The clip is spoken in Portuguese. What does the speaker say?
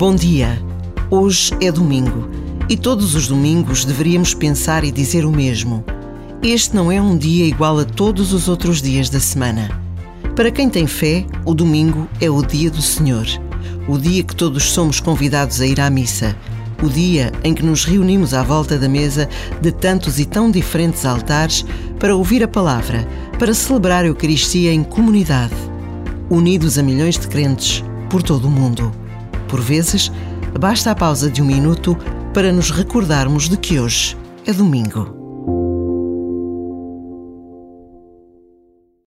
Bom dia! Hoje é domingo e todos os domingos deveríamos pensar e dizer o mesmo. Este não é um dia igual a todos os outros dias da semana. Para quem tem fé, o domingo é o dia do Senhor, o dia que todos somos convidados a ir à missa, o dia em que nos reunimos à volta da mesa de tantos e tão diferentes altares para ouvir a palavra, para celebrar a Eucaristia em comunidade, unidos a milhões de crentes por todo o mundo. Por vezes, basta a pausa de um minuto para nos recordarmos de que hoje é domingo.